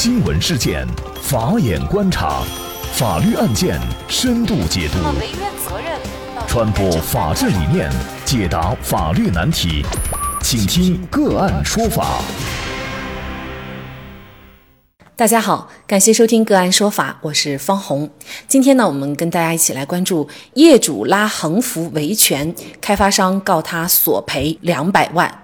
新闻事件，法眼观察，法律案件深度解读，传播法治理念，解答法律难题，请听个案说法。大家好，感谢收听个案说法，我是方红。今天呢，我们跟大家一起来关注业主拉横幅维权，开发商告他索赔两百万。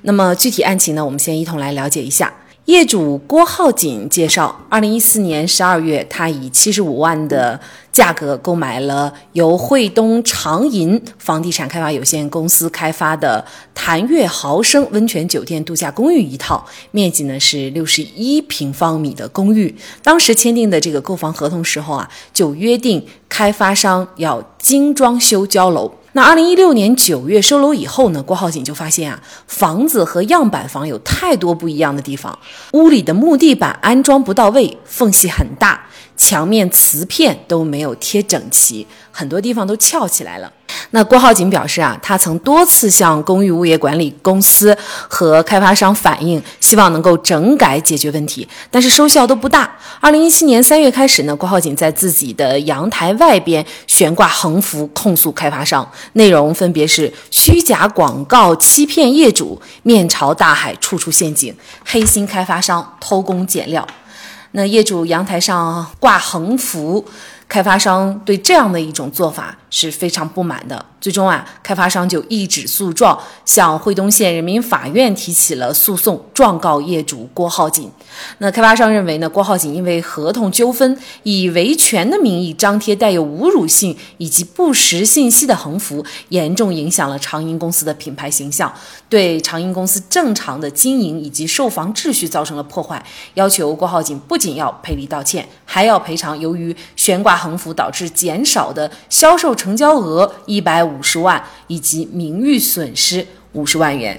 那么具体案情呢，我们先一同来了解一下。业主郭浩锦介绍，二零一四年十二月，他以七十五万的价格购买了由惠东长银房地产开发有限公司开发的潭悦豪生温泉酒店度假公寓一套，面积呢是六十一平方米的公寓。当时签订的这个购房合同时候啊，就约定开发商要精装修交楼。那二零一六年九月收楼以后呢，郭浩锦就发现啊，房子和样板房有太多不一样的地方，屋里的木地板安装不到位，缝隙很大，墙面瓷片都没有贴整齐，很多地方都翘起来了。那郭浩锦表示啊，他曾多次向公寓物业管理公司和开发商反映，希望能够整改解决问题，但是收效都不大。二零一七年三月开始呢，郭浩锦在自己的阳台外边悬挂横幅控诉开发商，内容分别是虚假广告欺骗业主、面朝大海处处陷阱、黑心开发商偷工减料。那业主阳台上挂横幅。开发商对这样的一种做法是非常不满的，最终啊，开发商就一纸诉状向惠东县人民法院提起了诉讼，状告业主郭浩锦。那开发商认为呢，郭浩锦因为合同纠纷，以维权的名义张贴带有侮辱性以及不实信息的横幅，严重影响了长银公司的品牌形象，对长银公司正常的经营以及售房秩序造成了破坏，要求郭浩锦不仅要赔礼道歉，还要赔偿由于悬挂。横幅导致减少的销售成交额一百五十万，以及名誉损失五十万元。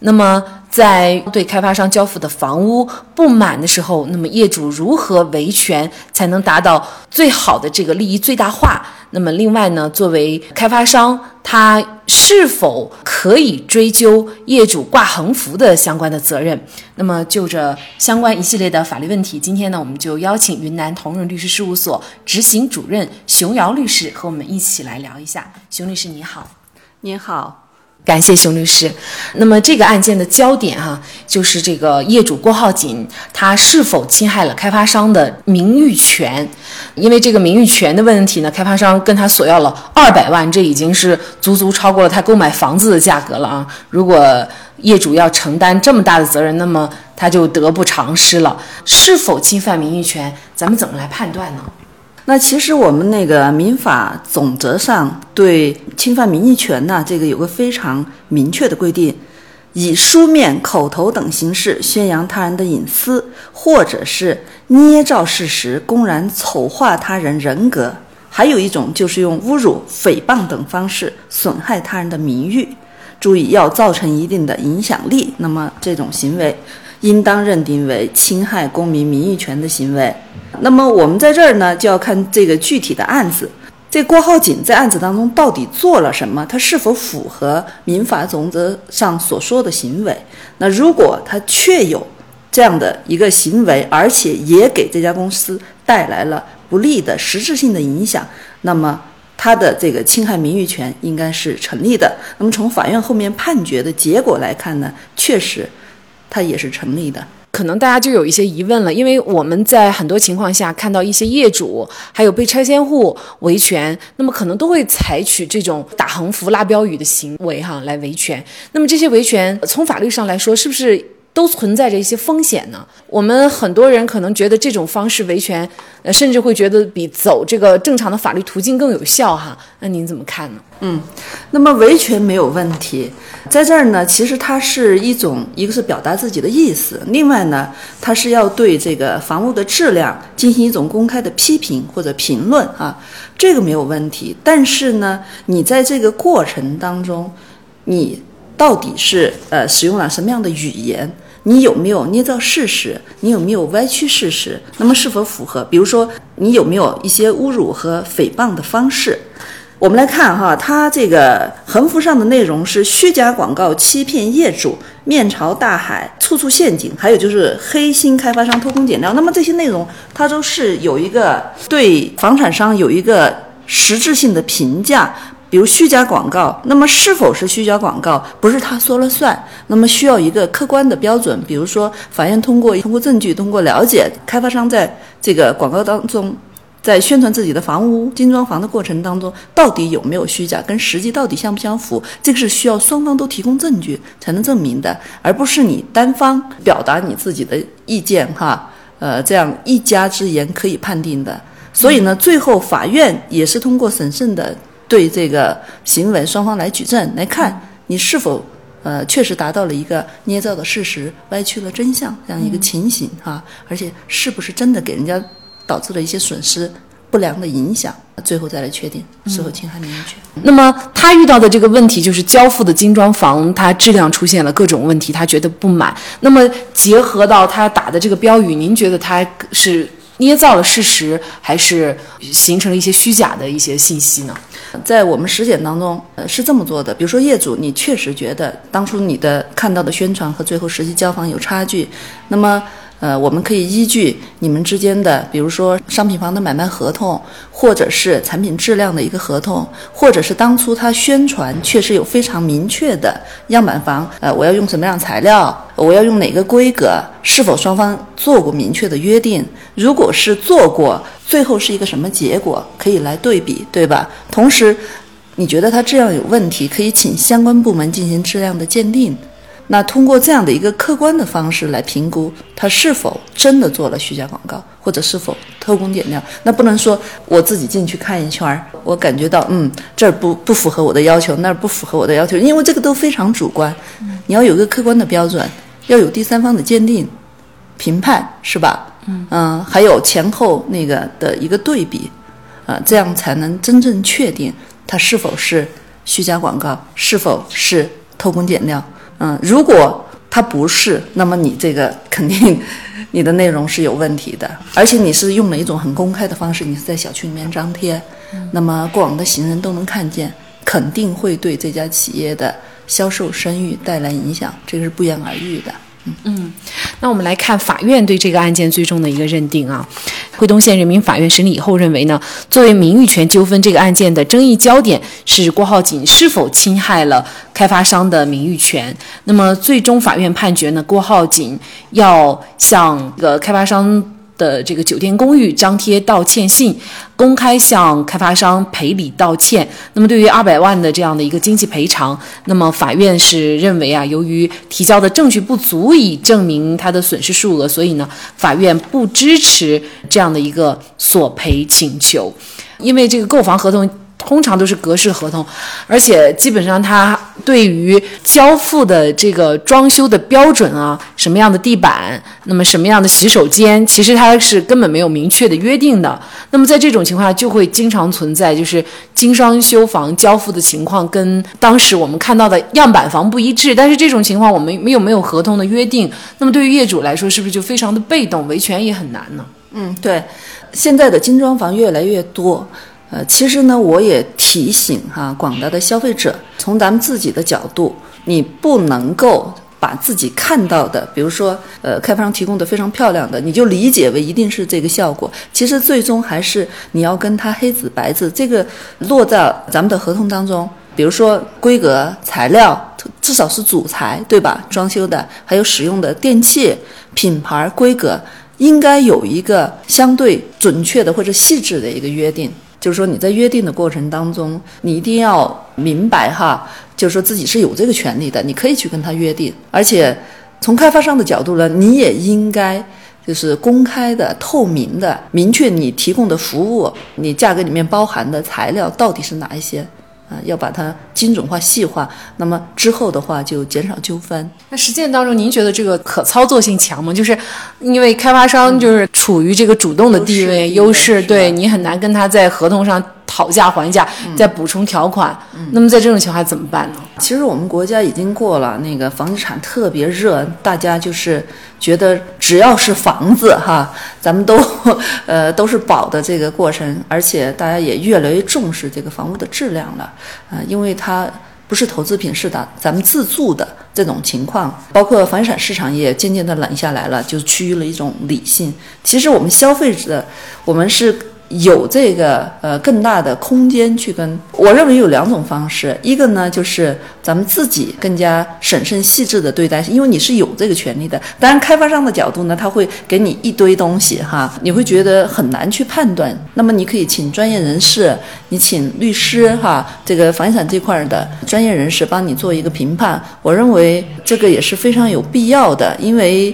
那么，在对开发商交付的房屋不满的时候，那么业主如何维权才能达到最好的这个利益最大化？那么，另外呢，作为开发商，他是否可以追究业主挂横幅的相关的责任？那么，就着相关一系列的法律问题，今天呢，我们就邀请云南同润律师事务所执行主任熊瑶律师和我们一起来聊一下。熊律师，你好。您好。感谢熊律师。那么这个案件的焦点哈，就是这个业主郭浩锦他是否侵害了开发商的名誉权？因为这个名誉权的问题呢，开发商跟他索要了二百万，这已经是足足超过了他购买房子的价格了啊！如果业主要承担这么大的责任，那么他就得不偿失了。是否侵犯名誉权，咱们怎么来判断呢？那其实我们那个民法总则上对侵犯名誉权呢，这个有个非常明确的规定：以书面、口头等形式宣扬他人的隐私，或者是捏造事实、公然丑化他人人格；还有一种就是用侮辱、诽谤等方式损害他人的名誉。注意，要造成一定的影响力，那么这种行为。应当认定为侵害公民名誉权的行为。那么我们在这儿呢，就要看这个具体的案子。这郭浩锦在案子当中到底做了什么？他是否符合民法总则上所说的行为？那如果他确有这样的一个行为，而且也给这家公司带来了不利的实质性的影响，那么他的这个侵害名誉权应该是成立的。那么从法院后面判决的结果来看呢，确实。它也是成立的，可能大家就有一些疑问了，因为我们在很多情况下看到一些业主还有被拆迁户维权，那么可能都会采取这种打横幅、拉标语的行为哈来维权。那么这些维权从法律上来说，是不是？都存在着一些风险呢。我们很多人可能觉得这种方式维权，呃，甚至会觉得比走这个正常的法律途径更有效哈。那您怎么看呢？嗯，那么维权没有问题，在这儿呢，其实它是一种，一个是表达自己的意思，另外呢，它是要对这个房屋的质量进行一种公开的批评或者评论啊，这个没有问题。但是呢，你在这个过程当中，你到底是呃使用了什么样的语言？你有没有捏造事实？你有没有歪曲事实？那么是否符合？比如说，你有没有一些侮辱和诽谤的方式？我们来看哈，它这个横幅上的内容是虚假广告欺骗业主，面朝大海，处处陷阱，还有就是黑心开发商偷工减料。那么这些内容，它都是有一个对房产商有一个实质性的评价。比如虚假广告，那么是否是虚假广告，不是他说了算，那么需要一个客观的标准。比如说，法院通过通过证据，通过了解开发商在这个广告当中。在宣传自己的房屋精装房的过程当中，到底有没有虚假，跟实际到底相不相符？这个是需要双方都提供证据才能证明的，而不是你单方表达你自己的意见，哈，呃，这样一家之言可以判定的。所以呢，最后法院也是通过审慎的对这个行为双方来举证，来看你是否呃确实达到了一个捏造的事实、歪曲了真相这样一个情形，哈，而且是不是真的给人家。导致了一些损失、不良的影响，最后再来确定是否侵害名誉权。那么他遇到的这个问题就是交付的精装房，它质量出现了各种问题，他觉得不满。那么结合到他打的这个标语，您觉得他是捏造了事实，还是形成了一些虚假的一些信息呢？在我们实践当中，呃，是这么做的。比如说业主，你确实觉得当初你的看到的宣传和最后实际交房有差距，那么。呃，我们可以依据你们之间的，比如说商品房的买卖合同，或者是产品质量的一个合同，或者是当初他宣传确实有非常明确的样板房，呃，我要用什么样材料，我要用哪个规格，是否双方做过明确的约定？如果是做过，最后是一个什么结果，可以来对比，对吧？同时，你觉得他质量有问题，可以请相关部门进行质量的鉴定。那通过这样的一个客观的方式来评估他是否真的做了虚假广告，或者是否偷工减料。那不能说我自己进去看一圈儿，我感觉到嗯这儿不不符合我的要求，那儿不符合我的要求，因为这个都非常主观。你要有一个客观的标准，要有第三方的鉴定、评判，是吧？嗯，还有前后那个的一个对比，啊，这样才能真正确定它是否是虚假广告，是否是偷工减料。嗯，如果它不是，那么你这个肯定你的内容是有问题的，而且你是用了一种很公开的方式，你是在小区里面张贴，那么过往的行人都能看见，肯定会对这家企业的销售声誉带来影响，这个是不言而喻的。嗯，那我们来看法院对这个案件最终的一个认定啊。惠东县人民法院审理以后认为呢，作为名誉权纠纷这个案件的争议焦点是郭浩锦是否侵害了开发商的名誉权。那么最终法院判决呢，郭浩锦要向这个开发商。的这个酒店公寓张贴道歉信，公开向开发商赔礼道歉。那么对于二百万的这样的一个经济赔偿，那么法院是认为啊，由于提交的证据不足以证明他的损失数额，所以呢，法院不支持这样的一个索赔请求，因为这个购房合同。通常都是格式合同，而且基本上它对于交付的这个装修的标准啊，什么样的地板，那么什么样的洗手间，其实它是根本没有明确的约定的。那么在这种情况下，就会经常存在就是精装修房交付的情况跟当时我们看到的样板房不一致。但是这种情况我们没有没有合同的约定，那么对于业主来说，是不是就非常的被动，维权也很难呢？嗯，对，现在的精装房越来越多。呃，其实呢，我也提醒哈广大的消费者，从咱们自己的角度，你不能够把自己看到的，比如说，呃，开发商提供的非常漂亮的，你就理解为一定是这个效果。其实最终还是你要跟他黑字白字，这个落在咱们的合同当中。比如说规格、材料，至少是主材，对吧？装修的还有使用的电器、品牌、规格，应该有一个相对准确的或者细致的一个约定。就是说你在约定的过程当中，你一定要明白哈，就是说自己是有这个权利的，你可以去跟他约定，而且从开发商的角度呢，你也应该就是公开的、透明的、明确你提供的服务，你价格里面包含的材料到底是哪一些。啊，要把它精准化、细化，那么之后的话就减少纠纷。那实践当中，您觉得这个可操作性强吗？就是因为开发商就是处于这个主动的地位优势，对你很难跟他在合同上讨价还价，再补充条款。那么在这种情况下怎么办呢？其实我们国家已经过了那个房地产特别热，大家就是觉得只要是房子哈，咱们都 呃都是保的这个过程，而且大家也越来越重视这个房屋的质量了啊，因为它不是投资品，是的，咱们自住的这种情况，包括房地产市场也渐渐的冷下来了，就趋于了一种理性。其实我们消费者，我们是。有这个呃更大的空间去跟，我认为有两种方式，一个呢就是咱们自己更加审慎细致的对待，因为你是有这个权利的。当然，开发商的角度呢，他会给你一堆东西哈，你会觉得很难去判断。那么你可以请专业人士，你请律师哈，这个房地产这块的专业人士帮你做一个评判。我认为这个也是非常有必要的，因为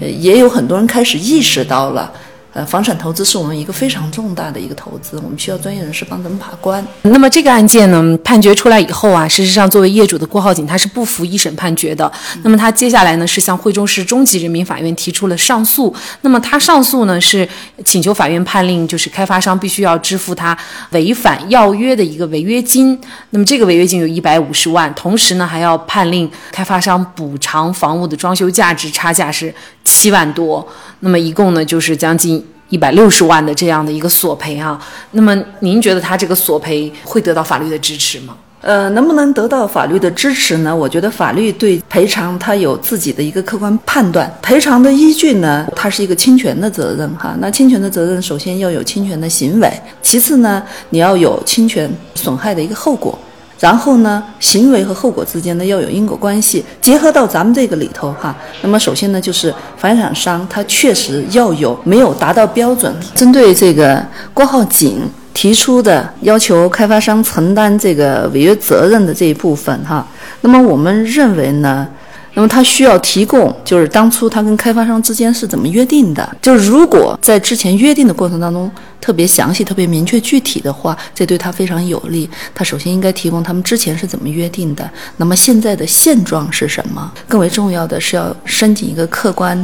也有很多人开始意识到了。呃，房产投资是我们一个非常重大的一个投资，我们需要专业人士帮咱们把关。那么这个案件呢，判决出来以后啊，事实上作为业主的郭浩景他是不服一审判决的。那么他接下来呢是向惠州市中级人民法院提出了上诉。那么他上诉呢是请求法院判令，就是开发商必须要支付他违反要约的一个违约金。那么这个违约金有一百五十万，同时呢还要判令开发商补偿房屋的装修价值差价是七万多。那么一共呢就是将近。一百六十万的这样的一个索赔啊，那么您觉得他这个索赔会得到法律的支持吗？呃，能不能得到法律的支持呢？我觉得法律对赔偿它有自己的一个客观判断，赔偿的依据呢，它是一个侵权的责任哈。那侵权的责任首先要有侵权的行为，其次呢，你要有侵权损害的一个后果。然后呢，行为和后果之间呢要有因果关系，结合到咱们这个里头哈。那么首先呢，就是房地产商他确实要有没有达到标准，针对这个郭浩景提出的要求，开发商承担这个违约责任的这一部分哈。那么我们认为呢。那么他需要提供，就是当初他跟开发商之间是怎么约定的？就是如果在之前约定的过程当中特别详细、特别明确、具体的话，这对他非常有利。他首先应该提供他们之前是怎么约定的，那么现在的现状是什么？更为重要的是要申请一个客观、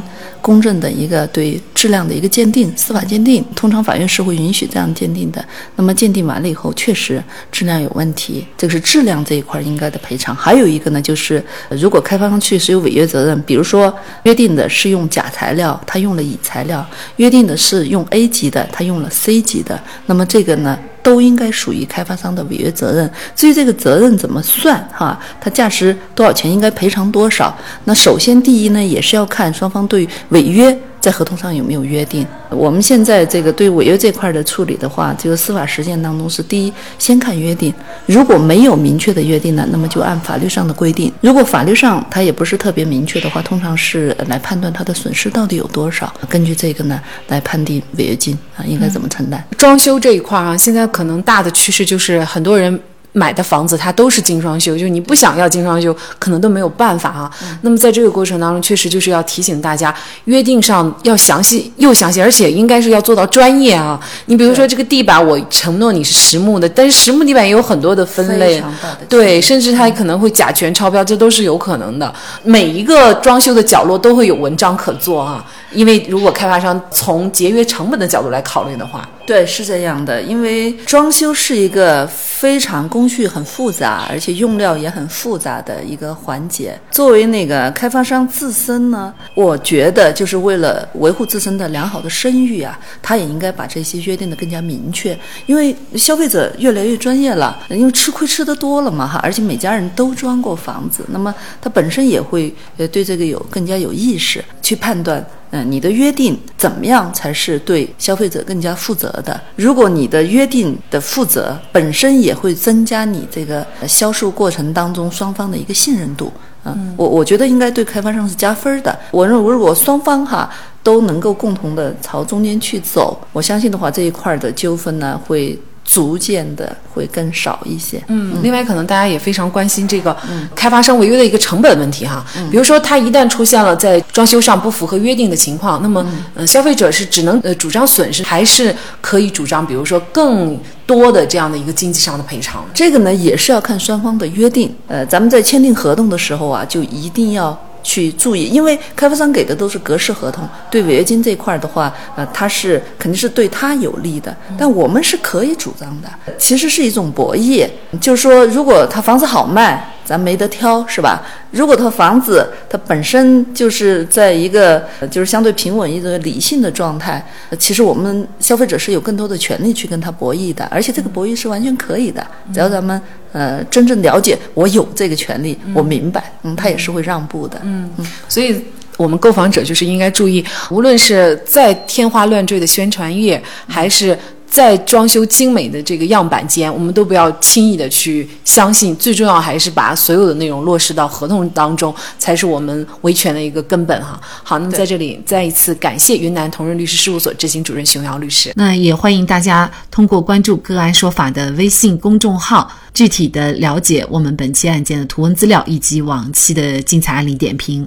公正的一个对质量的一个鉴定，司法鉴定。通常法院是会允许这样鉴定的。那么鉴定完了以后，确实质量有问题，这个是质量这一块应该的赔偿。还有一个呢，就是如果开发商确实有违约责任，比如说约定的是用假材料，他用了乙材料；约定的是用 A 级的，他用了 C 级的，那么这个呢，都应该属于开发商的违约责任。至于这个责任怎么算，哈，它价值多少钱，应该赔偿多少？那首先第一呢，也是要看双方对违约。在合同上有没有约定？我们现在这个对违约这块的处理的话，这个司法实践当中是第一先看约定，如果没有明确的约定呢，那么就按法律上的规定；如果法律上它也不是特别明确的话，通常是来判断它的损失到底有多少，根据这个呢来判定违约金啊应该怎么承担。装修这一块啊，现在可能大的趋势就是很多人。买的房子它都是精装修，就是你不想要精装修，可能都没有办法啊。那么在这个过程当中，确实就是要提醒大家，约定上要详细又详细，而且应该是要做到专业啊。你比如说这个地板，我承诺你是实木的，但是实木地板也有很多的分类，对，甚至它可能会甲醛超标，这都是有可能的。每一个装修的角落都会有文章可做啊，因为如果开发商从节约成本的角度来考虑的话。对，是这样的，因为装修是一个非常工序很复杂，而且用料也很复杂的一个环节。作为那个开发商自身呢，我觉得就是为了维护自身的良好的声誉啊，他也应该把这些约定的更加明确。因为消费者越来越专业了，因为吃亏吃的多了嘛哈，而且每家人都装过房子，那么他本身也会呃对这个有更加有意识去判断。嗯，你的约定怎么样才是对消费者更加负责的？如果你的约定的负责本身也会增加你这个销售过程当中双方的一个信任度，嗯，我我觉得应该对开发商是加分的。我认为如果双方哈都能够共同的朝中间去走，我相信的话这一块的纠纷呢会。逐渐的会更少一些。嗯，另外可能大家也非常关心这个开发商违约的一个成本问题哈。比如说他一旦出现了在装修上不符合约定的情况，那么呃消费者是只能呃主张损失，还是可以主张比如说更多的这样的一个经济上的赔偿？这个呢也是要看双方的约定。呃，咱们在签订合同的时候啊，就一定要。去注意，因为开发商给的都是格式合同，对违约金这块儿的话，呃，他是肯定是对他有利的。但我们是可以主张的，其实是一种博弈，就是说，如果他房子好卖。咱没得挑，是吧？如果他房子它本身就是在一个就是相对平稳一个理性的状态，其实我们消费者是有更多的权利去跟他博弈的，而且这个博弈是完全可以的，只要咱们呃真正了解我有这个权利，我明白，嗯，他也是会让步的，嗯。嗯，所以我们购房者就是应该注意，无论是再天花乱坠的宣传页，还是。在装修精美的这个样板间，我们都不要轻易的去相信。最重要还是把所有的内容落实到合同当中，才是我们维权的一个根本哈。好，那么在这里再一次感谢云南同仁律师事务所执行主任熊瑶律师。那也欢迎大家通过关注“个案说法”的微信公众号，具体的了解我们本期案件的图文资料以及往期的精彩案例点评。